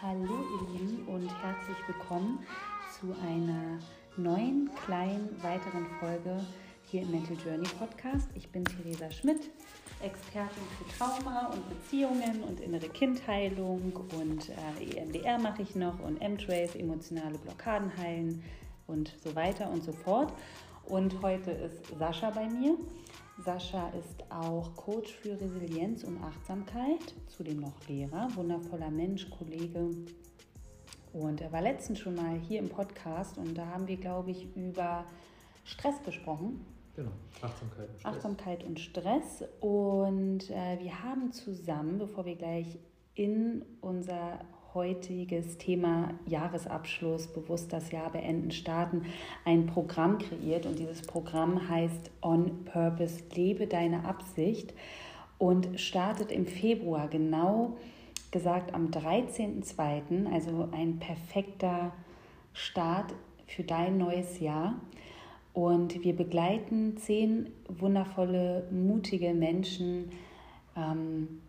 Hallo ihr Lieben und herzlich willkommen zu einer neuen kleinen weiteren Folge hier im Mental Journey Podcast. Ich bin Theresa Schmidt, Expertin für Trauma und Beziehungen und innere Kindheilung und äh, EMDR mache ich noch und M-Trace, emotionale Blockaden heilen und so weiter und so fort. Und heute ist Sascha bei mir. Sascha ist auch Coach für Resilienz und Achtsamkeit, zudem noch Lehrer, wundervoller Mensch, Kollege. Und er war letztens schon mal hier im Podcast und da haben wir, glaube ich, über Stress gesprochen. Genau, Achtsamkeit und Stress. Achtsamkeit und Stress. Und äh, wir haben zusammen, bevor wir gleich in unser heutiges Thema Jahresabschluss, bewusst das Jahr beenden, starten, ein Programm kreiert und dieses Programm heißt On Purpose, lebe deine Absicht und startet im Februar, genau gesagt am 13.02., also ein perfekter Start für dein neues Jahr. Und wir begleiten zehn wundervolle, mutige Menschen ähm,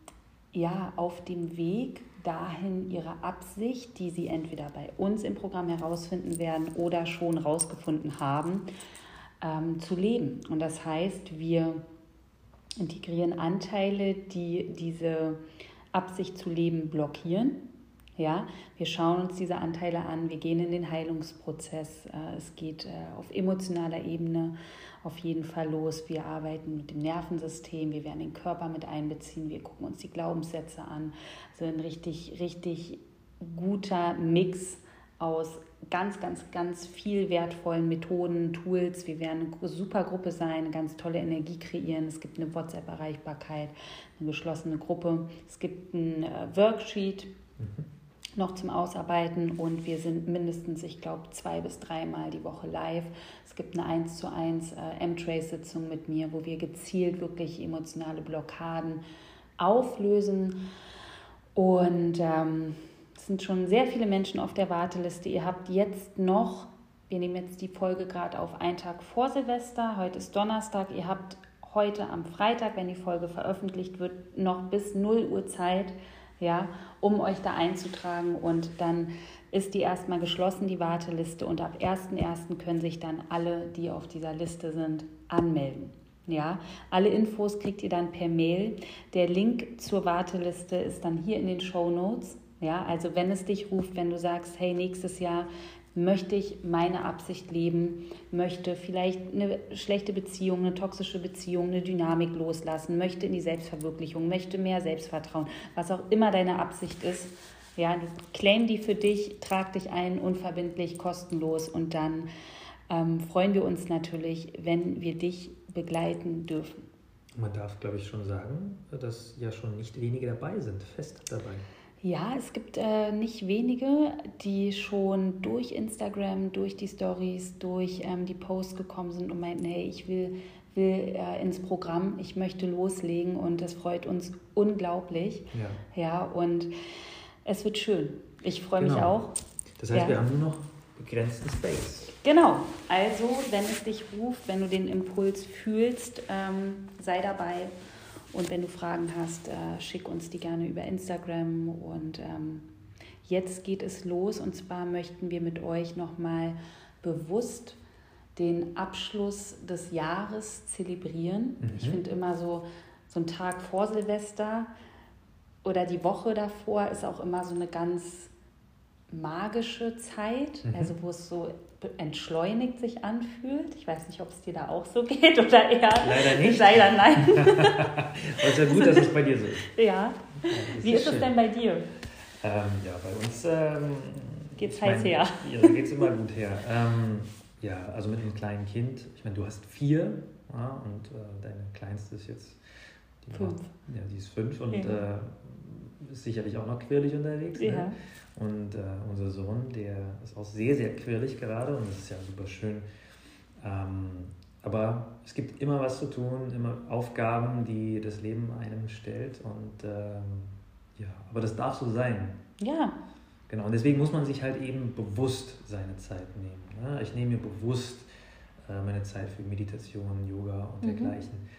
ja, auf dem Weg dahin ihre Absicht, die sie entweder bei uns im Programm herausfinden werden oder schon herausgefunden haben, ähm, zu leben. Und das heißt, wir integrieren Anteile, die diese Absicht zu leben blockieren. Ja, wir schauen uns diese Anteile an, wir gehen in den Heilungsprozess. Äh, es geht äh, auf emotionaler Ebene auf jeden Fall los. Wir arbeiten mit dem Nervensystem, wir werden den Körper mit einbeziehen, wir gucken uns die Glaubenssätze an. Also ein richtig, richtig guter Mix aus ganz, ganz, ganz viel wertvollen Methoden, Tools. Wir werden eine super Gruppe sein, eine ganz tolle Energie kreieren. Es gibt eine WhatsApp-Erreichbarkeit, eine geschlossene Gruppe. Es gibt ein äh, Worksheet. Mhm noch zum Ausarbeiten und wir sind mindestens, ich glaube, zwei bis dreimal die Woche live. Es gibt eine 1 zu 1 äh, M-Trace-Sitzung mit mir, wo wir gezielt wirklich emotionale Blockaden auflösen. Und ähm, es sind schon sehr viele Menschen auf der Warteliste. Ihr habt jetzt noch, wir nehmen jetzt die Folge gerade auf einen Tag vor Silvester, heute ist Donnerstag, ihr habt heute am Freitag, wenn die Folge veröffentlicht wird, noch bis 0 Uhr Zeit, ja, um euch da einzutragen. Und dann ist die erstmal geschlossen, die Warteliste. Und ab 1.1. können sich dann alle, die auf dieser Liste sind, anmelden. Ja, alle Infos kriegt ihr dann per Mail. Der Link zur Warteliste ist dann hier in den Show Notes. Ja, also wenn es dich ruft, wenn du sagst, hey, nächstes Jahr möchte ich meine Absicht leben, möchte vielleicht eine schlechte Beziehung, eine toxische Beziehung, eine Dynamik loslassen, möchte in die Selbstverwirklichung, möchte mehr Selbstvertrauen, was auch immer deine Absicht ist. Ja, claim die für dich, trag dich ein, unverbindlich, kostenlos und dann ähm, freuen wir uns natürlich, wenn wir dich begleiten dürfen. Man darf, glaube ich, schon sagen, dass ja schon nicht wenige dabei sind, fest dabei. Ja, es gibt äh, nicht wenige, die schon durch Instagram, durch die Stories, durch ähm, die Posts gekommen sind und meinten, hey, ich will, will äh, ins Programm, ich möchte loslegen und das freut uns unglaublich. Ja, ja und es wird schön. Ich freue genau. mich auch. Das heißt, ja. wir haben nur noch begrenzten Space. Genau, also wenn es dich ruft, wenn du den Impuls fühlst, ähm, sei dabei und wenn du Fragen hast, äh, schick uns die gerne über Instagram. Und ähm, jetzt geht es los. Und zwar möchten wir mit euch nochmal bewusst den Abschluss des Jahres zelebrieren. Mhm. Ich finde immer so, so ein Tag vor Silvester oder die Woche davor ist auch immer so eine ganz magische Zeit, mhm. also wo es so entschleunigt sich anfühlt. Ich weiß nicht, ob es dir da auch so geht oder eher. Leider nicht. Leider nein. Aber es ist ja gut, dass es bei dir so ist. Ja. ja Wie ist, ist es denn bei dir? Ähm, ja, bei uns ähm, geht es heiß her. Ja, geht es immer gut her. Ähm, ja, also mit einem kleinen Kind. Ich meine, du hast vier ja, und äh, deine kleinste ist jetzt die fünf. War, ja, die ist fünf und ja. äh, ist sicherlich auch noch quirlig unterwegs. Ne? Ja. Ne? Und äh, unser Sohn, der ist auch sehr, sehr quirlig gerade und das ist ja super schön. Ähm, aber es gibt immer was zu tun, immer Aufgaben, die das Leben einem stellt. Und ähm, ja, aber das darf so sein. Ja. Genau, und deswegen muss man sich halt eben bewusst seine Zeit nehmen. Ne? Ich nehme mir bewusst äh, meine Zeit für Meditation, Yoga und mhm. dergleichen.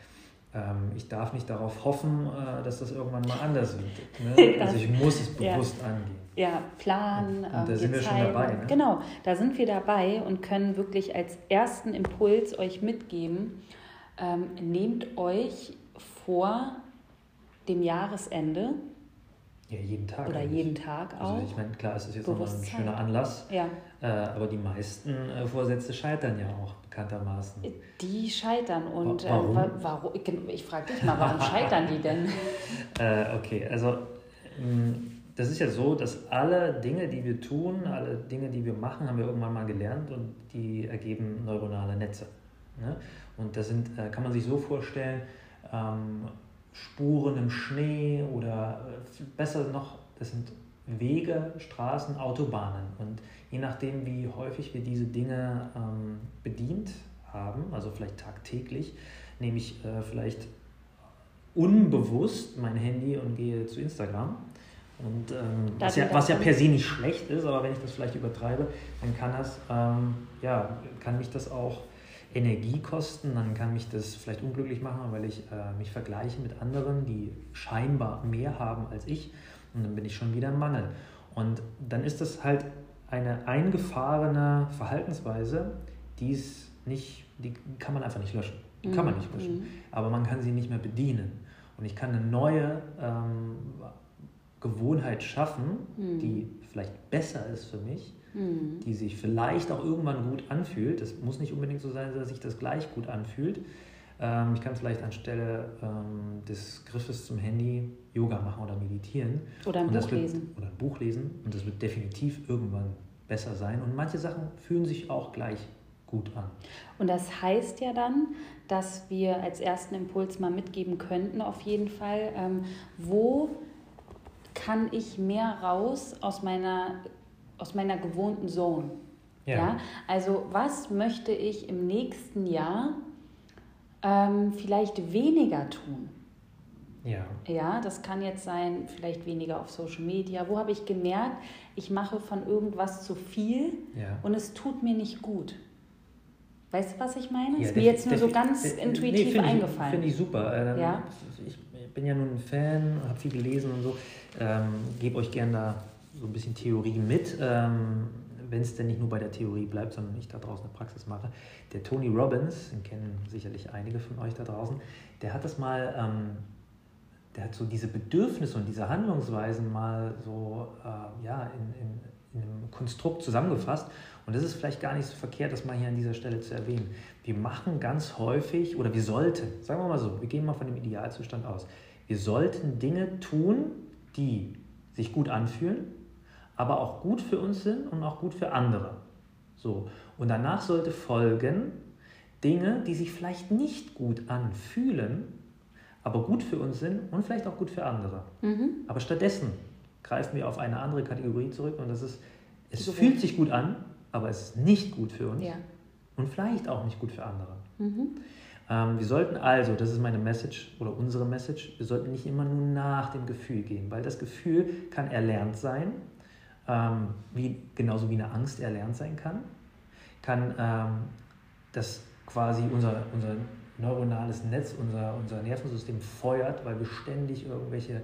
ähm, ich darf nicht darauf hoffen, äh, dass das irgendwann mal anders wird. Ne? Also ich muss es bewusst ja. angehen. Ja, planen. Und, und da sind wir schon dabei. Ne? Genau, da sind wir dabei und können wirklich als ersten Impuls euch mitgeben, ähm, nehmt euch vor dem Jahresende, ja, jeden Tag. Oder eigentlich. jeden Tag auch. Also ich meine, klar, es ist jetzt nochmal ein schöner Anlass. Ja. Äh, aber die meisten äh, Vorsätze scheitern ja auch bekanntermaßen. Die scheitern und warum? Äh, warum? Ich frage dich mal, warum scheitern die denn? Äh, okay, also mh, das ist ja so, dass alle Dinge, die wir tun, alle Dinge, die wir machen, haben wir irgendwann mal gelernt und die ergeben neuronale Netze. Ne? Und das sind, äh, kann man sich so vorstellen, ähm, Spuren im Schnee oder äh, besser noch, das sind Wege, Straßen, Autobahnen. Und je nachdem, wie häufig wir diese Dinge ähm, bedient haben, also vielleicht tagtäglich, nehme ich äh, vielleicht unbewusst mein Handy und gehe zu Instagram. Und ähm, was, ja, was ja per se nicht schlecht ist, aber wenn ich das vielleicht übertreibe, dann kann das, ähm, ja, kann mich das auch Energie kosten, dann kann mich das vielleicht unglücklich machen, weil ich äh, mich vergleiche mit anderen, die scheinbar mehr haben als ich und dann bin ich schon wieder im Mangel. Und dann ist das halt eine eingefahrene Verhaltensweise, die ist nicht, die kann man einfach nicht löschen. Die kann man nicht löschen. Mhm. Aber man kann sie nicht mehr bedienen. Und ich kann eine neue ähm, Gewohnheit schaffen, mhm. die vielleicht besser ist für mich, mhm. die sich vielleicht auch irgendwann gut anfühlt. Es muss nicht unbedingt so sein, dass sich das gleich gut anfühlt. Ähm, ich kann vielleicht anstelle ähm, des Griffes zum Handy Yoga machen oder meditieren. Oder ein Buch wird, lesen. Oder ein Buch lesen. Und das wird definitiv irgendwann besser sein. Und manche Sachen fühlen sich auch gleich gut an. Und das heißt ja dann, dass wir als ersten Impuls mal mitgeben könnten, auf jeden Fall, ähm, wo kann ich mehr raus aus meiner aus meiner gewohnten Zone. Ja. ja? Also was möchte ich im nächsten Jahr ähm, vielleicht weniger tun? Ja. Ja, das kann jetzt sein, vielleicht weniger auf Social Media. Wo habe ich gemerkt, ich mache von irgendwas zu viel ja. und es tut mir nicht gut? Weißt du, was ich meine? Ja, ist mir jetzt nur so ganz intuitiv nee, eingefallen. Finde ich super. Ähm, ja? Ich bin ja nun ein Fan, habe viel gelesen und so. Ähm, Gebe euch gerne da so ein bisschen Theorie mit, ähm, wenn es denn nicht nur bei der Theorie bleibt, sondern ich da draußen eine Praxis mache. Der Tony Robbins, den kennen sicherlich einige von euch da draußen, der hat das mal, ähm, der hat so diese Bedürfnisse und diese Handlungsweisen mal so äh, ja, in, in, in einem Konstrukt zusammengefasst. Und das ist vielleicht gar nicht so verkehrt, das mal hier an dieser Stelle zu erwähnen. Wir machen ganz häufig, oder wir sollten, sagen wir mal so, wir gehen mal von dem Idealzustand aus, wir sollten Dinge tun, die sich gut anfühlen, aber auch gut für uns sind und auch gut für andere. So. Und danach sollte folgen Dinge, die sich vielleicht nicht gut anfühlen, aber gut für uns sind und vielleicht auch gut für andere. Mhm. Aber stattdessen greifen wir auf eine andere Kategorie zurück und das ist, es so fühlt sich gut an, aber es ist nicht gut für uns ja. Und vielleicht auch nicht gut für andere. Mhm. Ähm, wir sollten also, das ist meine Message oder unsere Message, wir sollten nicht immer nur nach dem Gefühl gehen, weil das Gefühl kann erlernt sein ähm, wie, genauso wie eine Angst erlernt sein kann, kann ähm, das quasi unser, unser neuronales Netz, unser, unser Nervensystem feuert, weil wir ständig irgendwelche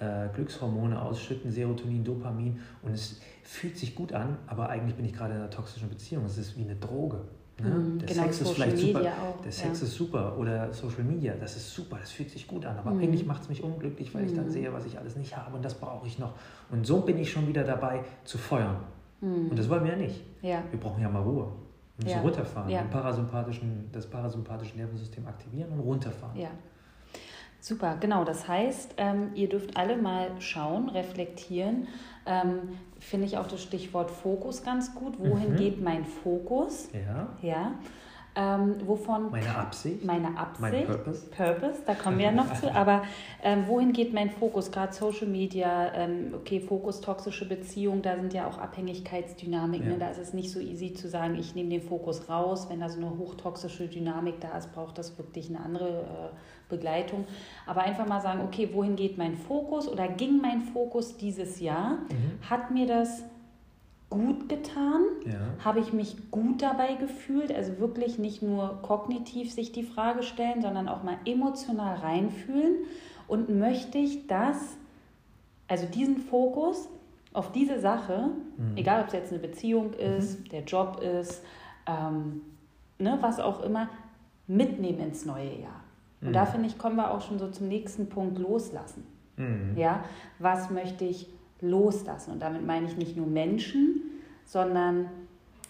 äh, Glückshormone ausschütten, Serotonin, Dopamin und es fühlt sich gut an, aber eigentlich bin ich gerade in einer toxischen Beziehung. Es ist wie eine Droge. Ne? Mhm, der genau, Sex ist vielleicht Media super. Auch, der Sex ja. ist super oder Social Media, das ist super, das fühlt sich gut an, aber mhm. eigentlich macht es mich unglücklich, weil ich dann mhm. sehe, was ich alles nicht habe und das brauche ich noch. Und so bin ich schon wieder dabei zu feuern. Mhm. Und das wollen wir ja nicht. Ja. Wir brauchen ja mal Ruhe. Wir müssen ja. runterfahren, ja. parasympathischen, das parasympathische Nervensystem aktivieren und runterfahren. Ja. Super, genau. Das heißt, ähm, ihr dürft alle mal schauen, reflektieren. Ähm, Finde ich auch das Stichwort Fokus ganz gut. Wohin mhm. geht mein Fokus? Ja. Ja. Ähm, wovon meine Absicht, meine Absicht, mein Purpose. Purpose, da kommen wir ja noch zu. Aber ähm, wohin geht mein Fokus? Gerade Social Media, ähm, okay, Fokus toxische Beziehung, da sind ja auch Abhängigkeitsdynamiken. Ne? Ja. Ne? Da ist es nicht so easy zu sagen, ich nehme den Fokus raus. Wenn da so eine hochtoxische Dynamik da ist, braucht das wirklich eine andere äh, Begleitung. Aber einfach mal sagen, okay, wohin geht mein Fokus oder ging mein Fokus dieses Jahr? Mhm. Hat mir das gut getan? Ja. Habe ich mich gut dabei gefühlt? Also wirklich nicht nur kognitiv sich die Frage stellen, sondern auch mal emotional reinfühlen. Und möchte ich das, also diesen Fokus auf diese Sache, mhm. egal ob es jetzt eine Beziehung ist, mhm. der Job ist, ähm, ne, was auch immer, mitnehmen ins neue Jahr. Und mhm. da finde ich, kommen wir auch schon so zum nächsten Punkt loslassen. Mhm. Ja, was möchte ich loslassen? Und damit meine ich nicht nur Menschen, sondern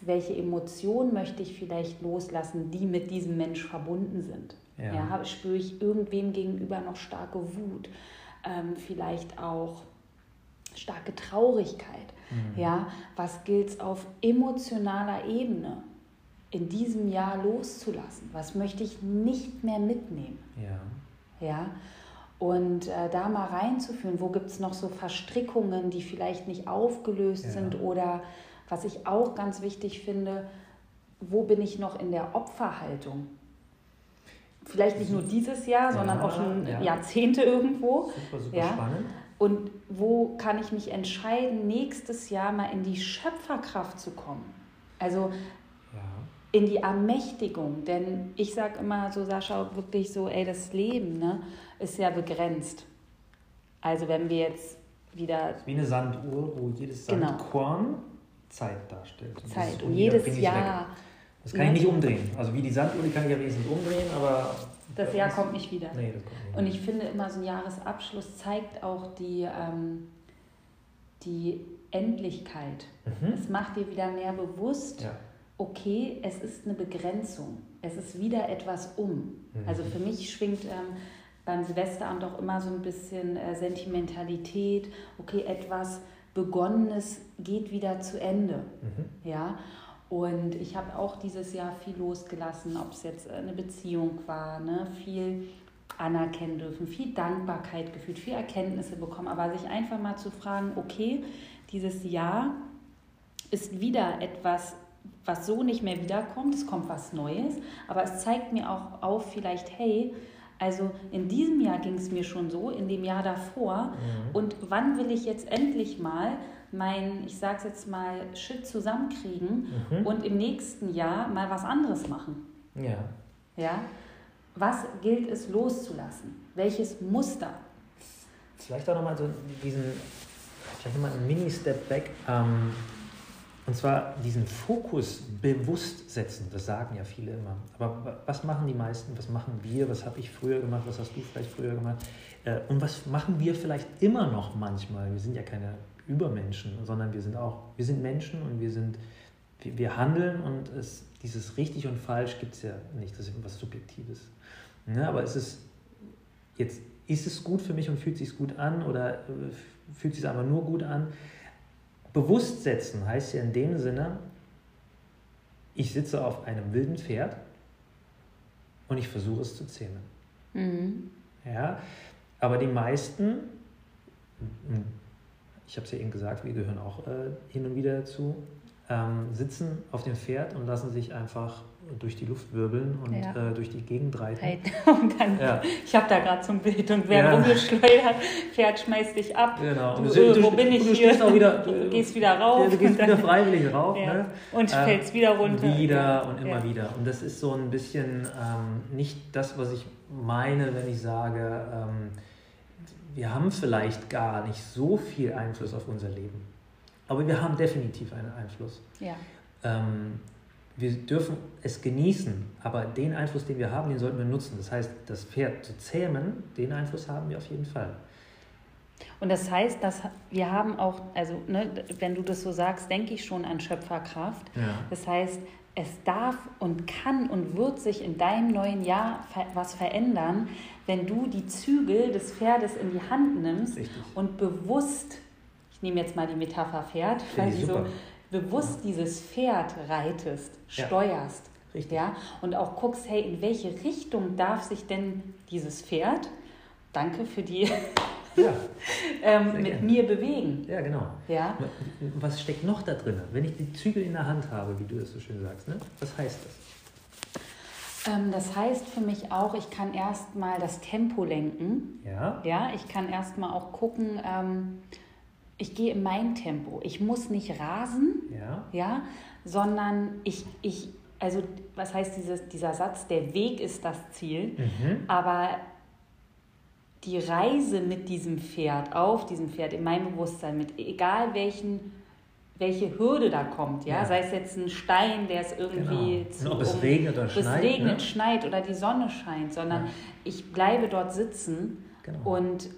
welche Emotionen möchte ich vielleicht loslassen, die mit diesem Mensch verbunden sind. Ja. ja spüre ich irgendwem gegenüber noch starke Wut, ähm, vielleicht auch starke Traurigkeit. Mhm. Ja, was gilt es auf emotionaler Ebene in diesem Jahr loszulassen? Was möchte ich nicht mehr mitnehmen? Ja. Ja. Und äh, da mal reinzuführen, wo gibt es noch so Verstrickungen, die vielleicht nicht aufgelöst ja. sind oder was ich auch ganz wichtig finde, wo bin ich noch in der Opferhaltung? Vielleicht nicht nur dieses Jahr, sondern ja, auch schon ja. Jahrzehnte irgendwo. Super, super ja. spannend. Und wo kann ich mich entscheiden, nächstes Jahr mal in die Schöpferkraft zu kommen? Also in die Ermächtigung. Denn ich sage immer so, Sascha, wirklich so, ey, das Leben ne, ist ja begrenzt. Also wenn wir jetzt wieder... Wie eine Sanduhr, wo jedes genau. Sandkorn genau. Zeit darstellt. Und Zeit. Und jedes Jahr... Das kann ich nicht umdrehen. Also wie die Sanduhr, die kann ich ja wenigstens umdrehen, aber... Das Jahr kommt nicht wieder. Nee, das kommt nicht Und ich finde immer, so ein Jahresabschluss zeigt auch die, ähm, die Endlichkeit. Mhm. Es macht dir wieder mehr bewusst, ja okay, es ist eine Begrenzung, es ist wieder etwas um. Mhm. Also für mich schwingt ähm, beim Silvesteramt auch immer so ein bisschen äh, Sentimentalität, okay, etwas Begonnenes geht wieder zu Ende. Mhm. Ja. Und ich habe auch dieses Jahr viel losgelassen, ob es jetzt eine Beziehung war, ne? viel anerkennen dürfen, viel Dankbarkeit gefühlt, viel Erkenntnisse bekommen, aber sich einfach mal zu fragen, okay, dieses Jahr ist wieder etwas was so nicht mehr wiederkommt, es kommt was Neues, aber es zeigt mir auch auf, vielleicht, hey, also in diesem Jahr ging es mir schon so, in dem Jahr davor. Mhm. Und wann will ich jetzt endlich mal mein, ich sag's jetzt mal, Shit zusammenkriegen mhm. und im nächsten Jahr mal was anderes machen? Ja. Ja. Was gilt es loszulassen? Welches Muster? Vielleicht auch nochmal so diesen, vielleicht nochmal ein Mini-Step back. Ähm, und zwar diesen Fokus bewusst setzen, das sagen ja viele immer. Aber was machen die meisten, was machen wir, was habe ich früher gemacht, was hast du vielleicht früher gemacht? Äh, und was machen wir vielleicht immer noch manchmal? Wir sind ja keine Übermenschen, sondern wir sind auch, wir sind Menschen und wir sind, wir, handeln und es, dieses richtig und falsch gibt es ja nicht, das ist etwas Subjektives. Ne, aber es ist jetzt, ist es gut für mich und fühlt sich gut an oder äh, fühlt sich aber nur gut an? Bewusst setzen heißt ja in dem Sinne, ich sitze auf einem wilden Pferd und ich versuche es zu zähmen. Mhm. Ja, aber die meisten, ich habe es ja eben gesagt, wir gehören auch äh, hin und wieder dazu, ähm, sitzen auf dem Pferd und lassen sich einfach durch die Luft wirbeln und ja. äh, durch die Gegend reiten. und dann, ja. Ich habe da gerade so ein Bild und wer ja. rumgeschleudert, Pferd schmeißt dich ab. Genau. Und du, du, du, wo bin ich hier? Wieder, du gehst wieder rauf. du gehst wieder freiwillig rauf. Ne? Und ähm, fällst wieder runter. Wieder und immer wieder. Und das ist so ein bisschen ähm, nicht das, was ich meine, wenn ich sage, ähm, wir haben vielleicht gar nicht so viel Einfluss auf unser Leben. Aber wir haben definitiv einen Einfluss. Ja. Ähm, wir dürfen es genießen, aber den Einfluss, den wir haben, den sollten wir nutzen. Das heißt, das Pferd zu zähmen, den Einfluss haben wir auf jeden Fall. Und das heißt, dass wir haben auch, also ne, wenn du das so sagst, denke ich schon an Schöpferkraft. Ja. Das heißt, es darf und kann und wird sich in deinem neuen Jahr was verändern, wenn du die Zügel des Pferdes in die Hand nimmst Richtig. und bewusst, ich nehme jetzt mal die Metapher Pferd, weil sie so bewusst dieses Pferd reitest, steuerst. Ja. Richtig. Ja, und auch guckst, hey, in welche Richtung darf sich denn dieses Pferd, danke für die, ja, ähm, mit gerne. mir bewegen? Ja, genau. Ja? Was steckt noch da drin? Wenn ich die Zügel in der Hand habe, wie du das so schön sagst, ne? was heißt das? Ähm, das heißt für mich auch, ich kann erstmal das Tempo lenken. Ja. Ja, ich kann erstmal auch gucken, ähm, ich gehe in mein Tempo. Ich muss nicht rasen, ja, ja sondern ich, ich, also was heißt dieses, dieser Satz, der Weg ist das Ziel, mhm. aber die Reise mit diesem Pferd, auf diesem Pferd, in meinem Bewusstsein, mit egal welchen welche Hürde da kommt, ja? ja. sei es jetzt ein Stein, der es irgendwie genau. zu, ob es um, regnet oder schneit, es regnet, ne? schneit oder die Sonne scheint, sondern ja. ich bleibe dort sitzen genau. und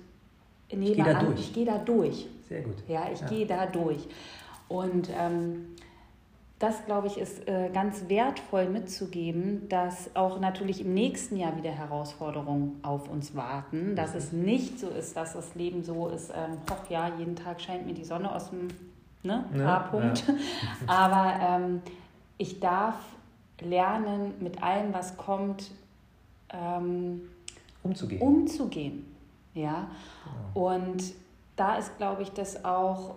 nehme ich an, durch. ich gehe da durch. Sehr gut. Ja, ich ja. gehe da durch. Und ähm, das, glaube ich, ist äh, ganz wertvoll mitzugeben, dass auch natürlich im nächsten Jahr wieder Herausforderungen auf uns warten, dass es nicht so ist, dass das Leben so ist, ähm, hoch ja, jeden Tag scheint mir die Sonne aus dem ne, ja, H-Punkt. Ja. Aber ähm, ich darf lernen, mit allem, was kommt, ähm, umzugehen. umzugehen. Ja? Genau. Und da ist, glaube ich, das auch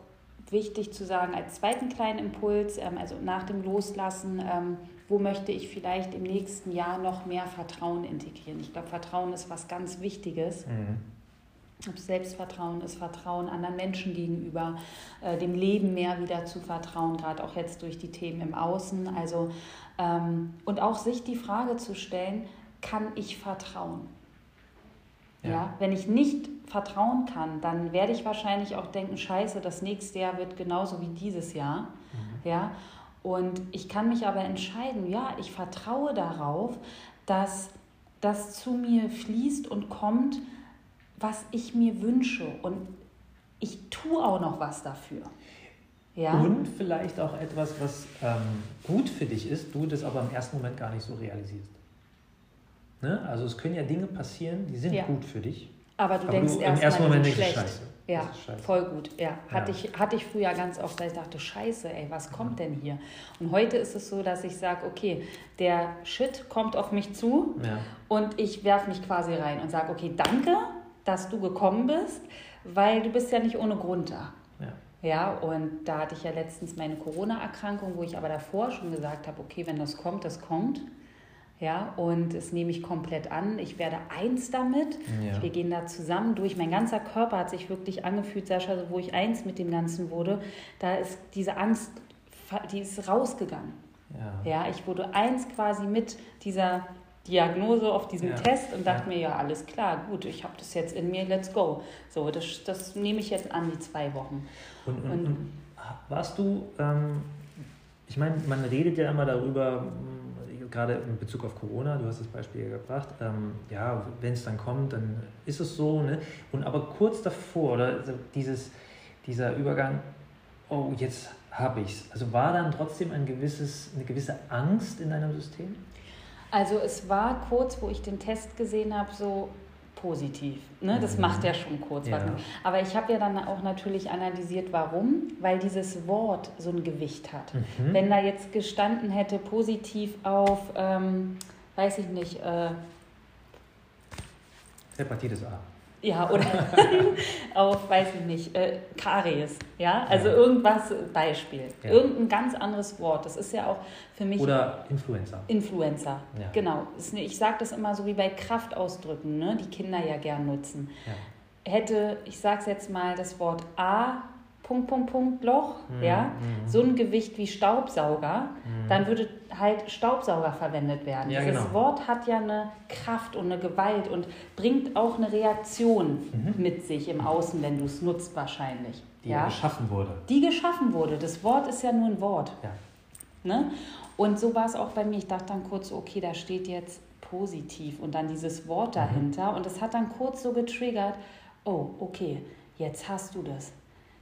wichtig zu sagen, als zweiten kleinen Impuls, ähm, also nach dem Loslassen, ähm, wo möchte ich vielleicht im nächsten Jahr noch mehr Vertrauen integrieren. Ich glaube, Vertrauen ist was ganz Wichtiges. Mhm. Ob Selbstvertrauen ist, Vertrauen anderen Menschen gegenüber, äh, dem Leben mehr wieder zu vertrauen, gerade auch jetzt durch die Themen im Außen. Also, ähm, und auch sich die Frage zu stellen, kann ich vertrauen? Ja. ja. wenn ich nicht vertrauen kann, dann werde ich wahrscheinlich auch denken, scheiße, das nächste Jahr wird genauso wie dieses Jahr. Mhm. Ja, und ich kann mich aber entscheiden, ja, ich vertraue darauf, dass das zu mir fließt und kommt, was ich mir wünsche. Und ich tue auch noch was dafür. Ja? Und vielleicht auch etwas, was ähm, gut für dich ist, du das aber im ersten Moment gar nicht so realisierst. Ne? Also es können ja Dinge passieren, die sind ja. gut für dich. Aber du aber denkst du erst im ersten Moment schlecht. Scheiße. Ja, scheiße. voll gut. Ja, hatte, ja. Ich, hatte ich früher ganz oft, weil ich dachte, scheiße, ey, was kommt denn hier? Und heute ist es so, dass ich sage, okay, der Shit kommt auf mich zu ja. und ich werfe mich quasi rein und sage, okay, danke, dass du gekommen bist, weil du bist ja nicht ohne Grund da. Ja. Ja, und da hatte ich ja letztens meine Corona-Erkrankung, wo ich aber davor schon gesagt habe, okay, wenn das kommt, das kommt. Ja, und das nehme ich komplett an. Ich werde eins damit. Ja. Wir gehen da zusammen durch. Mein ganzer Körper hat sich wirklich angefühlt, Sascha, wo ich eins mit dem Ganzen wurde. Da ist diese Angst, die ist rausgegangen. Ja, ja ich wurde eins quasi mit dieser Diagnose auf diesem ja. Test und dachte ja. mir, ja, alles klar, gut, ich habe das jetzt in mir, let's go. So, das, das nehme ich jetzt an, die zwei Wochen. Und, und, und, und warst du, ähm, ich meine, man redet ja immer darüber, gerade in Bezug auf Corona, du hast das Beispiel gebracht, ähm, ja, wenn es dann kommt, dann ist es so, ne? Und aber kurz davor, oder dieses, dieser Übergang, oh, jetzt habe ich es. Also war dann trotzdem ein gewisses, eine gewisse Angst in deinem System? Also es war kurz, wo ich den Test gesehen habe, so positiv. Ne? Das mhm. macht ja schon kurz ja. was. Aber ich habe ja dann auch natürlich analysiert, warum. Weil dieses Wort so ein Gewicht hat. Mhm. Wenn da jetzt gestanden hätte, positiv auf, ähm, weiß ich nicht, äh, Hepatitis A. Ja, oder auf, weiß ich nicht, äh, Karies. Ja, also ja. irgendwas, Beispiel. Ja. Irgendein ganz anderes Wort. Das ist ja auch für mich. Oder Influencer. Influencer, ja. genau. Ich sage das immer so wie bei Kraftausdrücken, ne, die Kinder ja gern nutzen. Hätte, ich sage es jetzt mal, das Wort A Punkt, Punkt, Punkt, Loch, mhm. ja, mhm. so ein Gewicht wie Staubsauger, mhm. dann würde halt Staubsauger verwendet werden. Ja, Dieses genau. Wort hat ja eine Kraft und eine Gewalt und bringt auch eine Reaktion mhm. mit sich im Außen, wenn du es nutzt wahrscheinlich. Die ja? geschaffen wurde. Die geschaffen wurde. Das Wort ist ja nur ein Wort. Ja. Ne? Und so war es auch bei mir. Ich dachte dann kurz, okay, da steht jetzt positiv und dann dieses Wort mhm. dahinter. Und es hat dann kurz so getriggert, oh, okay, jetzt hast du das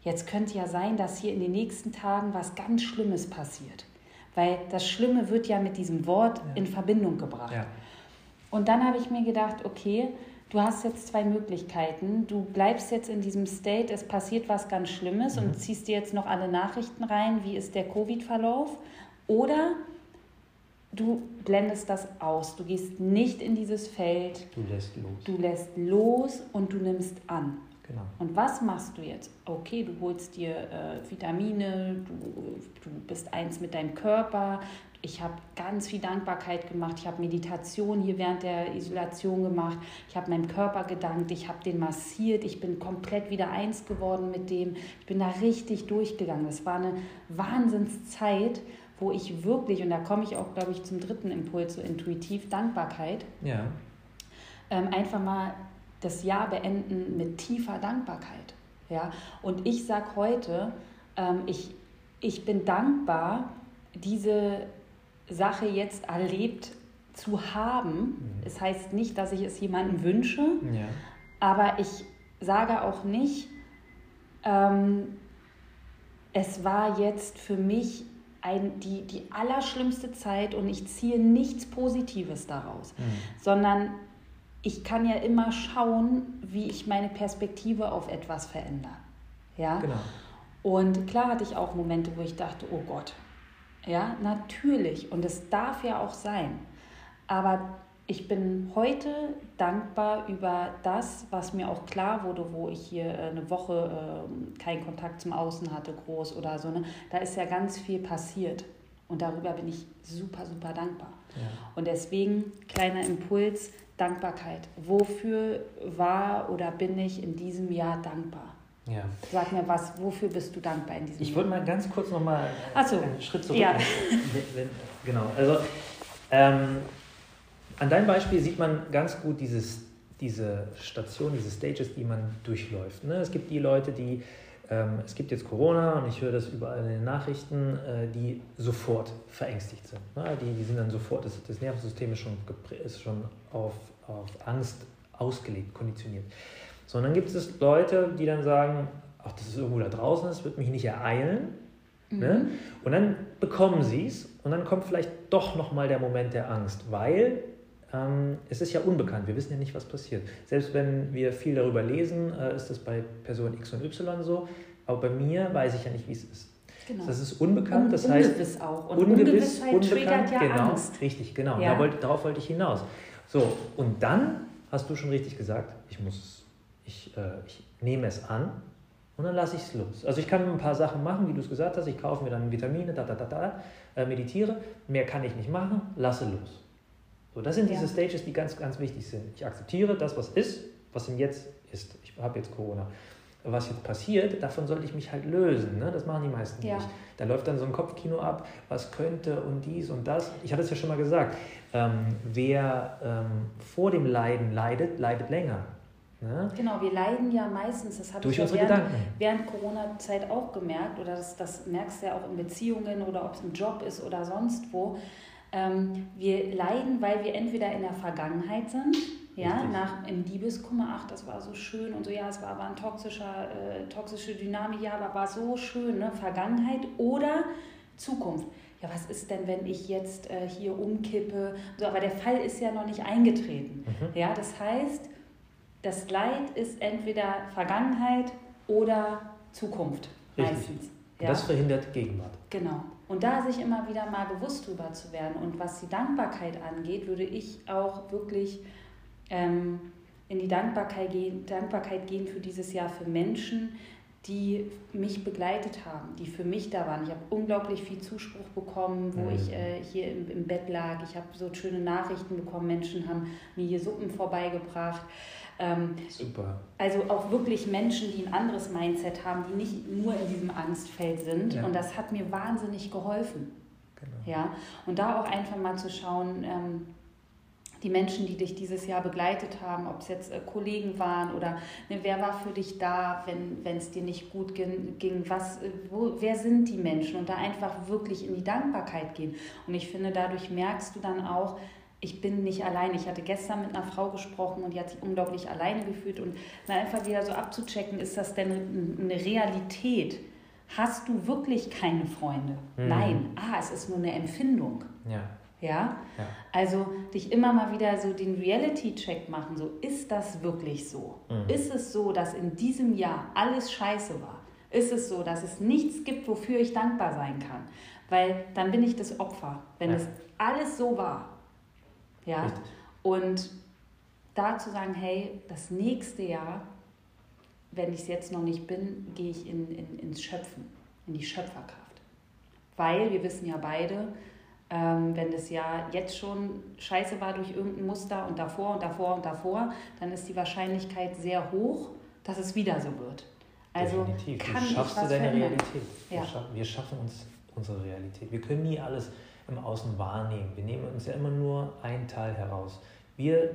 Jetzt könnte ja sein, dass hier in den nächsten Tagen was ganz Schlimmes passiert. Weil das Schlimme wird ja mit diesem Wort ja. in Verbindung gebracht. Ja. Und dann habe ich mir gedacht, okay, du hast jetzt zwei Möglichkeiten. Du bleibst jetzt in diesem State, es passiert was ganz Schlimmes mhm. und ziehst dir jetzt noch alle Nachrichten rein, wie ist der Covid-Verlauf. Oder du blendest das aus. Du gehst nicht in dieses Feld. Du lässt los. Du lässt los und du nimmst an. Genau. Und was machst du jetzt? Okay, du holst dir äh, Vitamine, du, du bist eins mit deinem Körper. Ich habe ganz viel Dankbarkeit gemacht. Ich habe Meditation hier während der Isolation gemacht. Ich habe meinem Körper gedankt. Ich habe den massiert. Ich bin komplett wieder eins geworden mit dem. Ich bin da richtig durchgegangen. Das war eine Wahnsinnszeit, wo ich wirklich, und da komme ich auch, glaube ich, zum dritten Impuls, so intuitiv Dankbarkeit. Ja. Ähm, einfach mal das Jahr beenden mit tiefer Dankbarkeit. Ja? Und ich sage heute, ähm, ich, ich bin dankbar, diese Sache jetzt erlebt zu haben. Mhm. Es heißt nicht, dass ich es jemandem wünsche, ja. aber ich sage auch nicht, ähm, es war jetzt für mich ein, die, die allerschlimmste Zeit und ich ziehe nichts Positives daraus, mhm. sondern ich kann ja immer schauen, wie ich meine Perspektive auf etwas verändere. Ja? Genau. Und klar hatte ich auch Momente, wo ich dachte, oh Gott, ja, natürlich. Und es darf ja auch sein. Aber ich bin heute dankbar über das, was mir auch klar wurde, wo ich hier äh, eine Woche äh, keinen Kontakt zum Außen hatte, groß oder so. Ne? Da ist ja ganz viel passiert. Und darüber bin ich super, super dankbar. Ja. Und deswegen, kleiner Impuls, Dankbarkeit. Wofür war oder bin ich in diesem Jahr dankbar? Ja. Sag mir was, wofür bist du dankbar in diesem Ich wollte mal ganz kurz noch mal so. einen Schritt zurück. Ja. genau, also ähm, an deinem Beispiel sieht man ganz gut dieses, diese Station, diese Stages, die man durchläuft. Ne? Es gibt die Leute, die ähm, es gibt jetzt Corona und ich höre das überall in den Nachrichten, äh, die sofort verängstigt sind. Ne? Die, die sind dann sofort, das, das Nervensystem ist schon, ist schon auf, auf Angst ausgelegt, konditioniert. So, und dann gibt es Leute, die dann sagen, ach, das ist irgendwo da draußen, das wird mich nicht ereilen. Ne? Mhm. Ne? Und dann bekommen sie es und dann kommt vielleicht doch nochmal der Moment der Angst, weil ähm, es ist ja unbekannt, wir wissen ja nicht, was passiert. Selbst wenn wir viel darüber lesen, äh, ist das bei Person X und Y so, aber bei mir weiß ich ja nicht, wie es ist. Genau. Das ist unbekannt, Un das heißt ungewiss auch. Und ungewiss, unbekannt, ja genau, Angst. richtig, genau. Ja. Da wollte, darauf wollte ich hinaus. So, und dann hast du schon richtig gesagt, ich muss, ich, äh, ich nehme es an und dann lasse ich es los. Also ich kann ein paar Sachen machen, wie du es gesagt hast. Ich kaufe mir dann Vitamine, da, da, da, da, äh, meditiere. Mehr kann ich nicht machen, lasse los. So, das sind ja. diese Stages, die ganz, ganz wichtig sind. Ich akzeptiere das, was ist, was im Jetzt ist. Ich habe jetzt Corona. Was jetzt passiert, davon sollte ich mich halt lösen. Ne? Das machen die meisten ja. nicht. Da läuft dann so ein Kopfkino ab, was könnte und dies und das. Ich hatte es ja schon mal gesagt. Ähm, wer ähm, vor dem Leiden leidet, leidet länger. Ne? Genau, wir leiden ja meistens, das habe ich ja während, während Corona-Zeit auch gemerkt, oder das, das merkst du ja auch in Beziehungen oder ob es ein Job ist oder sonst wo, ähm, wir leiden, weil wir entweder in der Vergangenheit sind, ja, nach im Liebeskummer, ach, das war so schön und so, ja, es war aber ein toxischer, äh, toxische Dynamik, ja, aber war so schön, ne? Vergangenheit oder Zukunft. Ja, was ist denn, wenn ich jetzt äh, hier umkippe? So, aber der Fall ist ja noch nicht eingetreten. Mhm. Ja, das heißt, das Leid ist entweder Vergangenheit oder Zukunft Richtig. meistens. Ja? Das verhindert Gegenwart. Genau. Und da sich immer wieder mal bewusst drüber zu werden. Und was die Dankbarkeit angeht, würde ich auch wirklich ähm, in die Dankbarkeit gehen, Dankbarkeit gehen für dieses Jahr für Menschen, die mich begleitet haben, die für mich da waren. Ich habe unglaublich viel Zuspruch bekommen, wo mhm. ich äh, hier im, im, Bett lag. Ich habe so schöne Nachrichten bekommen. Menschen haben mir hier Suppen vorbeigebracht. Ähm, Super. Also auch wirklich Menschen, die ein anderes Mindset haben, die nicht nur in diesem Angstfeld sind. Ja. Und das hat mir wahnsinnig geholfen. Genau. Ja? Und da auch einfach mal zu schauen, ähm, die Menschen, die dich dieses Jahr begleitet haben, ob es jetzt äh, Kollegen waren oder ne, wer war für dich da, wenn es dir nicht gut ging, ging was, äh, wo, wer sind die Menschen und da einfach wirklich in die Dankbarkeit gehen. Und ich finde, dadurch merkst du dann auch, ich bin nicht allein. Ich hatte gestern mit einer Frau gesprochen und die hat sich unglaublich alleine gefühlt. Und dann einfach wieder so abzuchecken, ist das denn eine Realität? Hast du wirklich keine Freunde? Mhm. Nein. Ah, es ist nur eine Empfindung. Ja. ja. Ja? Also dich immer mal wieder so den Reality-Check machen. So, ist das wirklich so? Mhm. Ist es so, dass in diesem Jahr alles scheiße war? Ist es so, dass es nichts gibt, wofür ich dankbar sein kann? Weil dann bin ich das Opfer. Wenn ja. es alles so war, ja? Richtig. Und da zu sagen, hey, das nächste Jahr wenn ich es jetzt noch nicht bin, gehe ich in, in, ins Schöpfen, in die Schöpferkraft. Weil wir wissen ja beide, ähm, wenn das Jahr jetzt schon scheiße war durch irgendein Muster und davor und davor und davor, dann ist die Wahrscheinlichkeit sehr hoch, dass es wieder so wird. Also Definitiv. kann du schaffst ich was du deine verändern. Realität. Ja. Wir, schaffen, wir schaffen uns unsere Realität. Wir können nie alles im Außen wahrnehmen. Wir nehmen uns ja immer nur einen Teil heraus. Wir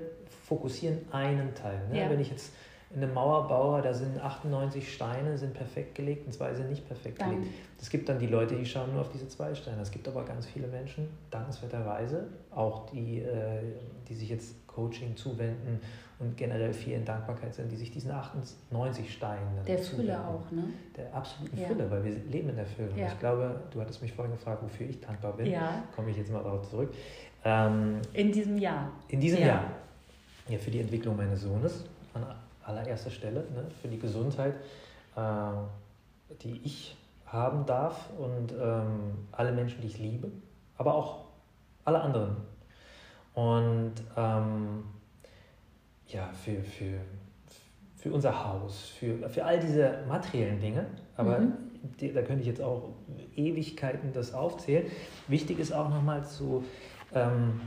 fokussieren einen Teil. Ne? Ja. Wenn ich jetzt eine Mauer baue, da sind 98 Steine, sind perfekt gelegt und zwei sind nicht perfekt dann. gelegt. Es gibt dann die Leute, die schauen nur auf diese zwei Steine. Es gibt aber ganz viele Menschen, dankenswerterweise, auch die, äh, die sich jetzt Coaching zuwenden und generell viel in Dankbarkeit sind, die sich diesen 98 Steinen Der. Fülle auch, ne? Der absoluten ja. Fülle, weil wir leben in der Fülle. Ja. Ich glaube, du hattest mich vorhin gefragt, wofür ich dankbar bin. Ja. Komme ich jetzt mal darauf zurück. Ähm, in diesem Jahr. In diesem ja. Jahr. Ja, für die Entwicklung meines Sohnes an allererster Stelle, ne? für die Gesundheit, äh, die ich haben darf und ähm, alle Menschen, die ich liebe, aber auch alle anderen. Und ähm, ja, für, für, für unser Haus, für, für all diese materiellen Dinge, aber mhm. die, da könnte ich jetzt auch Ewigkeiten das aufzählen. Wichtig ist auch nochmal zu ähm,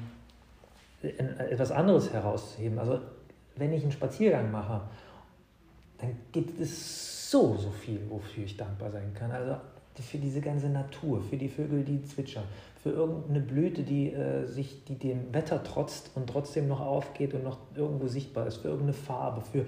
etwas anderes herauszuheben. Also wenn ich einen Spaziergang mache, dann gibt es so, so viel, wofür ich dankbar sein kann. Also für diese ganze Natur, für die Vögel, die zwitschern, für irgendeine Blüte, die, äh, sich, die dem Wetter trotzt und trotzdem noch aufgeht und noch irgendwo sichtbar ist, für irgendeine Farbe, für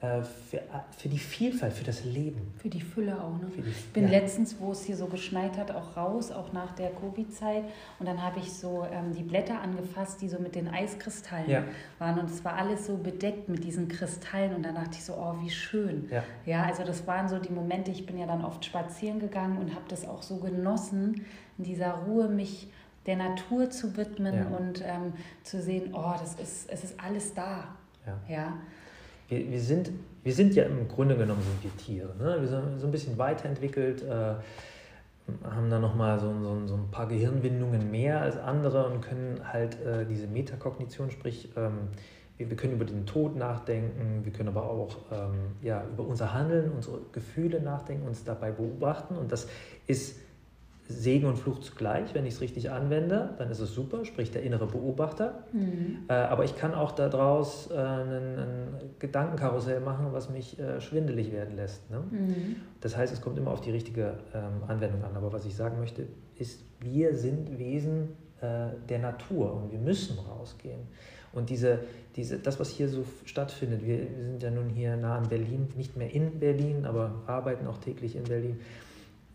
für, für die Vielfalt, für das Leben. Für die Fülle auch. Ne? Die, ich bin ja. letztens, wo es hier so geschneit hat, auch raus, auch nach der Covid-Zeit. Und dann habe ich so ähm, die Blätter angefasst, die so mit den Eiskristallen ja. waren. Und es war alles so bedeckt mit diesen Kristallen. Und dann dachte ich so, oh, wie schön. Ja. ja, also das waren so die Momente, ich bin ja dann oft spazieren gegangen und habe das auch so genossen, in dieser Ruhe mich der Natur zu widmen und ähm, zu sehen, oh, das ist, es ist alles da. Ja. Wir, wir, sind, wir sind ja im Grunde genommen sind wir Tiere. Ne? Wir sind so ein bisschen weiterentwickelt, äh, haben da nochmal so, so, so ein paar Gehirnwindungen mehr als andere und können halt äh, diese Metakognition, sprich, ähm, wir, wir, können über den Tod nachdenken, wir können aber auch ähm, ja, über unser Handeln, unsere Gefühle nachdenken, uns dabei beobachten und das ist Segen und Fluch zugleich. Wenn ich es richtig anwende, dann ist es super, sprich der innere Beobachter. Mhm. Äh, aber ich kann auch daraus äh, ein, Gedankenkarussell machen, was mich äh, schwindelig werden lässt. Ne? Mhm. Das heißt, es kommt immer auf die richtige ähm, Anwendung an. Aber was ich sagen möchte, ist, wir sind Wesen äh, der Natur und wir müssen rausgehen. Und diese, diese, das, was hier so stattfindet, wir, sind ja nun hier nah an Berlin, nicht mehr in Berlin, aber arbeiten auch täglich in Berlin in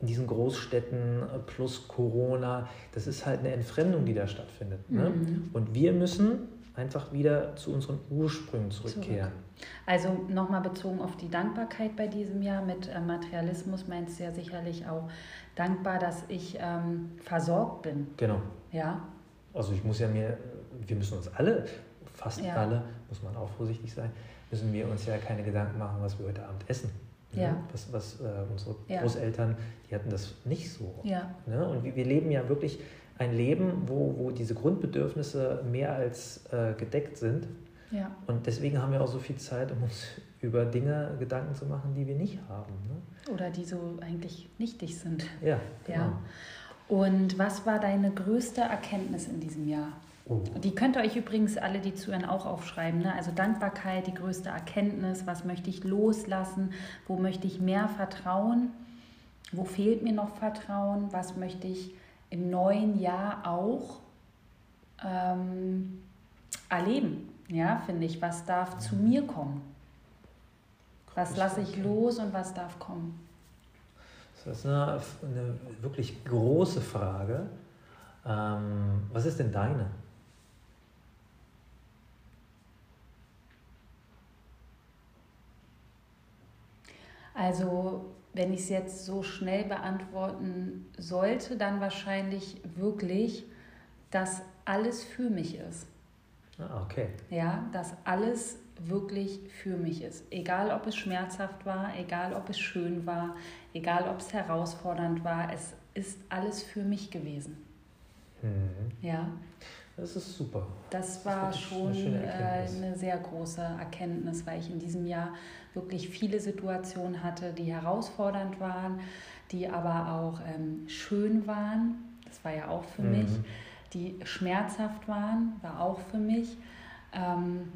diesen Großstädten äh, plus Corona, das ist halt eine Entfremdung, die da stattfindet. Ne? Mhm. Und wir müssen einfach wieder zu unseren Ursprüngen zurückkehren. Zurück. Also nochmal bezogen auf die Dankbarkeit bei diesem Jahr mit äh, Materialismus meinst du ja sicherlich auch dankbar, dass ich ähm, versorgt bin. Genau. Ja. Also ich muss ja mir, wir müssen uns alle, fast ja. alle, muss man auch vorsichtig sein, müssen wir uns ja keine Gedanken machen, was wir heute Abend essen. Ne? Ja. Was, was äh, unsere ja. Großeltern, die hatten das nicht so. Ja. Ne? Und wir, wir, leben ja wirklich ein Leben, wo, wo diese Grundbedürfnisse mehr als äh, gedeckt sind. Ja. Und deswegen haben wir auch so viel Zeit, um uns über Dinge Gedanken zu machen, die wir nicht haben. Ne? Oder die so eigentlich nichtig sind. Ja, genau. Ja. Und was war deine größte Erkenntnis in diesem Jahr? Oh. Die könnt ihr euch übrigens alle, die zuhören, auch aufschreiben. Ne? Also Dankbarkeit, die größte Erkenntnis, was möchte ich loslassen, wo möchte ich mehr vertrauen, wo fehlt mir noch Vertrauen, was möchte ich im neuen Jahr auch ähm, erleben, ja, finde ich, was darf zu mir kommen. Was lasse ich los und was darf kommen? Das ist eine, eine wirklich große Frage. Ähm, was ist denn deine? Also wenn ich es jetzt so schnell beantworten sollte, dann wahrscheinlich wirklich, dass alles für mich ist. Ah, okay. Ja, dass alles wirklich für mich ist. Egal, ob es schmerzhaft war, egal, ob es schön war, egal, ob es herausfordernd war, es ist alles für mich gewesen. Mhm. Ja. Das ist super. Das war das schon eine, äh, eine, sehr große Erkenntnis, weil ich in diesem Jahr wirklich viele Situationen hatte, die herausfordernd waren, die aber auch ähm, schön waren. Das war ja auch für mhm. mich. Die schmerzhaft waren, war auch für mich. Ähm,